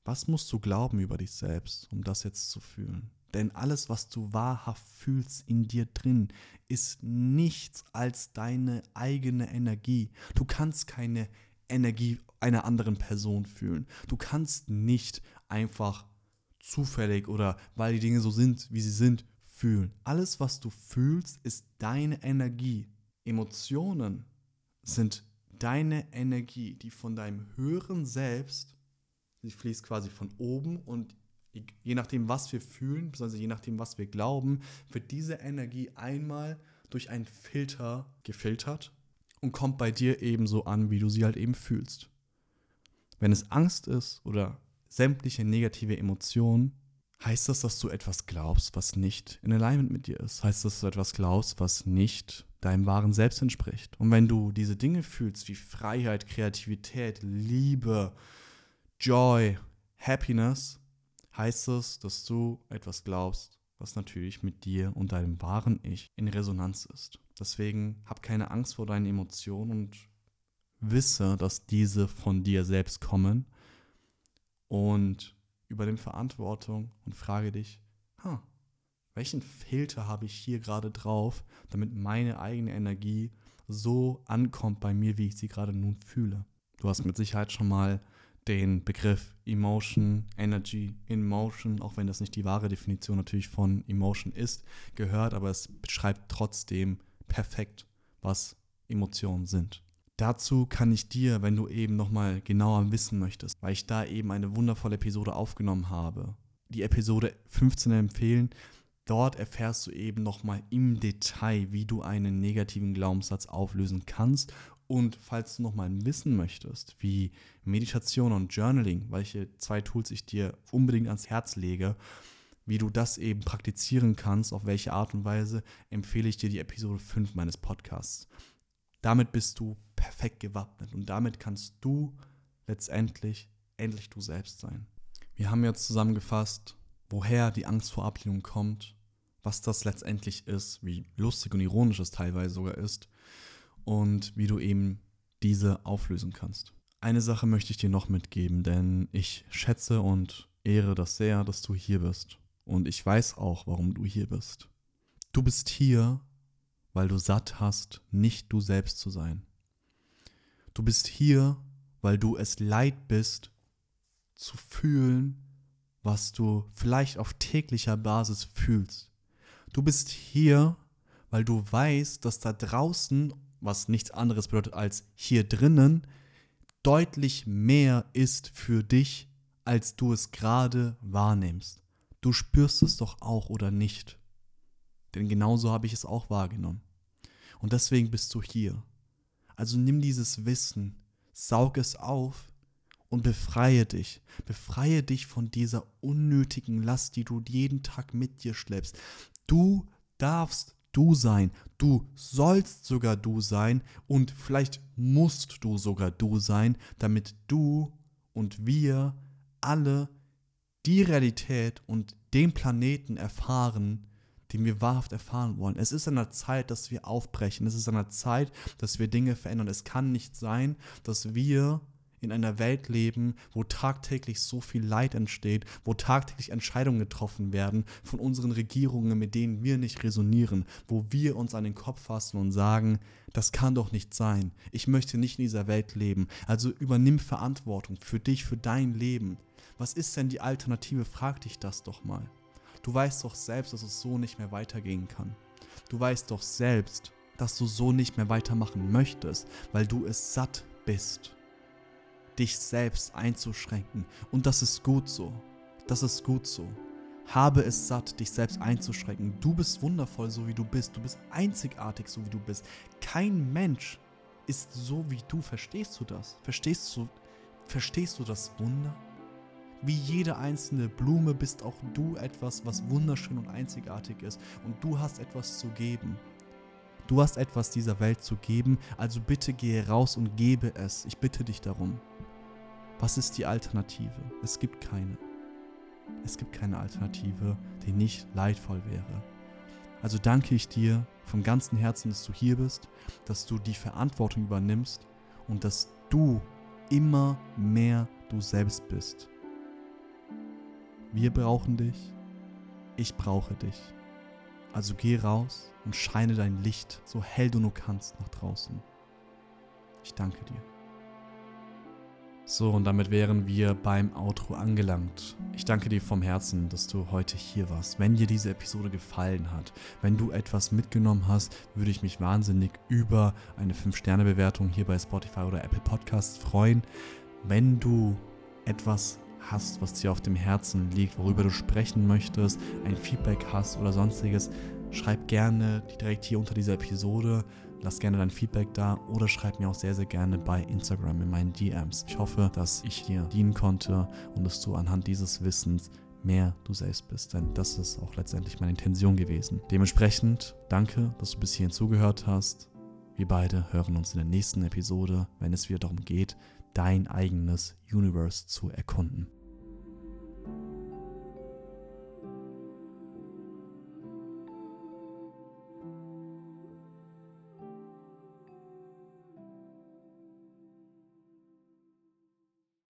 was musst du glauben über dich selbst, um das jetzt zu fühlen? Denn alles, was du wahrhaft fühlst in dir drin, ist nichts als deine eigene Energie. Du kannst keine Energie einer anderen Person fühlen. Du kannst nicht einfach zufällig oder weil die Dinge so sind, wie sie sind, fühlen. Alles, was du fühlst, ist deine Energie. Emotionen sind deine Energie, die von deinem höheren Selbst, sie fließt quasi von oben und je nachdem, was wir fühlen, beziehungsweise je nachdem, was wir glauben, wird diese Energie einmal durch einen Filter gefiltert und kommt bei dir ebenso an, wie du sie halt eben fühlst. Wenn es Angst ist oder sämtliche negative Emotionen, heißt das, dass du etwas glaubst, was nicht in Alignment mit dir ist. Heißt das, dass du etwas glaubst, was nicht deinem wahren Selbst entspricht. Und wenn du diese Dinge fühlst wie Freiheit, Kreativität, Liebe, Joy, Happiness, heißt es, dass du etwas glaubst, was natürlich mit dir und deinem wahren Ich in Resonanz ist. Deswegen hab keine Angst vor deinen Emotionen und wisse, dass diese von dir selbst kommen und übernimm Verantwortung und frage dich, huh, welchen Filter habe ich hier gerade drauf, damit meine eigene Energie so ankommt bei mir, wie ich sie gerade nun fühle. Du hast mit Sicherheit schon mal den Begriff Emotion, Energy in Motion, auch wenn das nicht die wahre Definition natürlich von Emotion ist, gehört, aber es beschreibt trotzdem perfekt, was Emotionen sind. Dazu kann ich dir, wenn du eben nochmal genauer wissen möchtest, weil ich da eben eine wundervolle Episode aufgenommen habe, die Episode 15 empfehlen. Dort erfährst du eben nochmal im Detail, wie du einen negativen Glaubenssatz auflösen kannst. Und falls du nochmal wissen möchtest, wie Meditation und Journaling, welche zwei Tools ich dir unbedingt ans Herz lege, wie du das eben praktizieren kannst, auf welche Art und Weise, empfehle ich dir die Episode 5 meines Podcasts. Damit bist du perfekt gewappnet und damit kannst du letztendlich endlich du selbst sein. Wir haben jetzt zusammengefasst, woher die Angst vor Ablehnung kommt, was das letztendlich ist, wie lustig und ironisch es teilweise sogar ist und wie du eben diese auflösen kannst. Eine Sache möchte ich dir noch mitgeben, denn ich schätze und ehre das sehr, dass du hier bist. Und ich weiß auch, warum du hier bist. Du bist hier, weil du satt hast, nicht du selbst zu sein. Du bist hier, weil du es leid bist, zu fühlen, was du vielleicht auf täglicher Basis fühlst. Du bist hier, weil du weißt, dass da draußen, was nichts anderes bedeutet als hier drinnen, deutlich mehr ist für dich, als du es gerade wahrnimmst. Du spürst es doch auch oder nicht. Denn genauso habe ich es auch wahrgenommen. Und deswegen bist du hier. Also nimm dieses Wissen, saug es auf und befreie dich. Befreie dich von dieser unnötigen Last, die du jeden Tag mit dir schleppst. Du darfst du sein. Du sollst sogar du sein und vielleicht musst du sogar du sein, damit du und wir alle die Realität und den Planeten erfahren, den wir wahrhaft erfahren wollen. Es ist an der Zeit, dass wir aufbrechen. Es ist an der Zeit, dass wir Dinge verändern. Es kann nicht sein, dass wir in einer Welt leben, wo tagtäglich so viel Leid entsteht, wo tagtäglich Entscheidungen getroffen werden von unseren Regierungen, mit denen wir nicht resonieren, wo wir uns an den Kopf fassen und sagen, das kann doch nicht sein. Ich möchte nicht in dieser Welt leben. Also übernimm Verantwortung für dich, für dein Leben. Was ist denn die Alternative? Frag dich das doch mal. Du weißt doch selbst, dass es so nicht mehr weitergehen kann. Du weißt doch selbst, dass du so nicht mehr weitermachen möchtest, weil du es satt bist, dich selbst einzuschränken. Und das ist gut so. Das ist gut so. Habe es satt, dich selbst einzuschränken. Du bist wundervoll, so wie du bist. Du bist einzigartig, so wie du bist. Kein Mensch ist so wie du. Verstehst du das? Verstehst du, verstehst du das Wunder? Wie jede einzelne Blume bist auch du etwas, was wunderschön und einzigartig ist. Und du hast etwas zu geben. Du hast etwas dieser Welt zu geben, also bitte gehe raus und gebe es. Ich bitte dich darum. Was ist die Alternative? Es gibt keine. Es gibt keine Alternative, die nicht leidvoll wäre. Also danke ich dir vom ganzen Herzen, dass du hier bist, dass du die Verantwortung übernimmst und dass du immer mehr du selbst bist. Wir brauchen dich, ich brauche dich. Also geh raus und scheine dein Licht so hell du nur kannst nach draußen. Ich danke dir. So, und damit wären wir beim Outro angelangt. Ich danke dir vom Herzen, dass du heute hier warst. Wenn dir diese Episode gefallen hat, wenn du etwas mitgenommen hast, würde ich mich wahnsinnig über eine 5-Sterne-Bewertung hier bei Spotify oder Apple Podcasts freuen. Wenn du etwas hast, was dir auf dem Herzen liegt, worüber du sprechen möchtest, ein Feedback hast oder sonstiges, schreib gerne direkt hier unter dieser Episode Lass gerne dein Feedback da oder schreib mir auch sehr, sehr gerne bei Instagram in meinen DMs. Ich hoffe, dass ich dir dienen konnte und dass du anhand dieses Wissens mehr du selbst bist, denn das ist auch letztendlich meine Intention gewesen. Dementsprechend danke, dass du bis hierhin zugehört hast. Wir beide hören uns in der nächsten Episode, wenn es wieder darum geht, dein eigenes Universe zu erkunden.